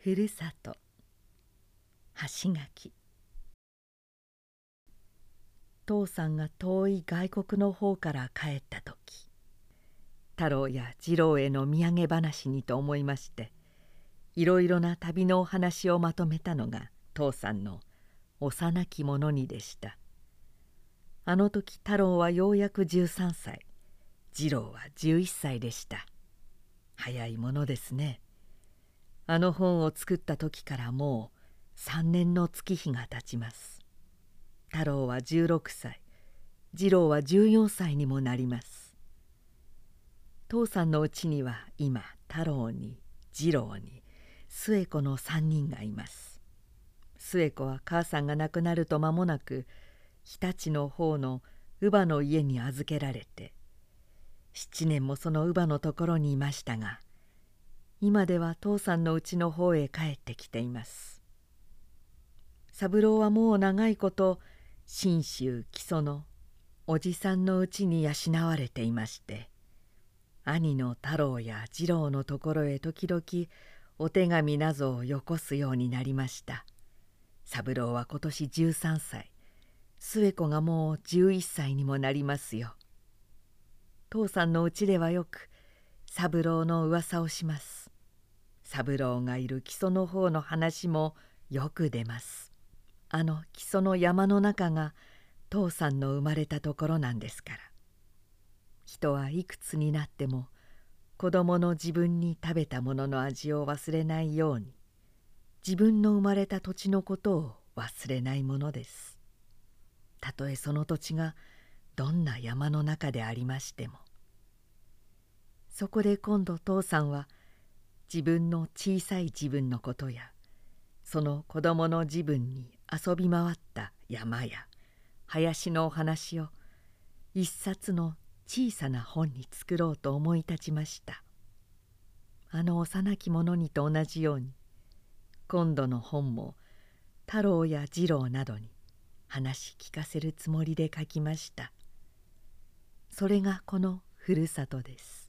ふるさと。橋垣父さんが遠い外国の方から帰った時。太郎や次郎への土産話にと思いましていろいろな旅のお話をまとめたのが父さんの幼き者にでした。あの時太郎はようやく13歳。次郎は11歳でした。早いものですね。あの本を作った時からもう3年の月日が経ちます。太郎は16歳。次郎は14歳にもなります。父さんのうちには今太郎に次郎に末子の3人がいます。末子は母さんが亡くなると間もなく日立の方の乳母の家に預けられて7年もその乳母のところにいましたが今では父さんのうちの方へ帰ってきています。三郎はもう長いこと信州木曽のおじさんのうちに養われていまして兄の太郎や次郎のところへ時々お手紙などをよこすようになりました。三郎は今年13歳。末子がもう11歳にもなりますよ。父さんのうちではよく三郎の噂をします。三郎がいる木曽の方の話もよく出ます。あの木曽の山の中が父さんの生まれたところなんですから。人はいくつになっても子供の自分に食べたものの味を忘れないように自分の生まれた土地のことを忘れないものです。たとえその土地がどんな山の中でありましても。そこで今度父さんは自分の小さい自分のことやその子供の自分に遊び回った山や林のお話を一冊の小さな本に作ろうと思い立ちました。あの幼き者にと同じように今度の本も太郎や次郎などに話聞かせるつもりで書きました。それがこのふるさとです。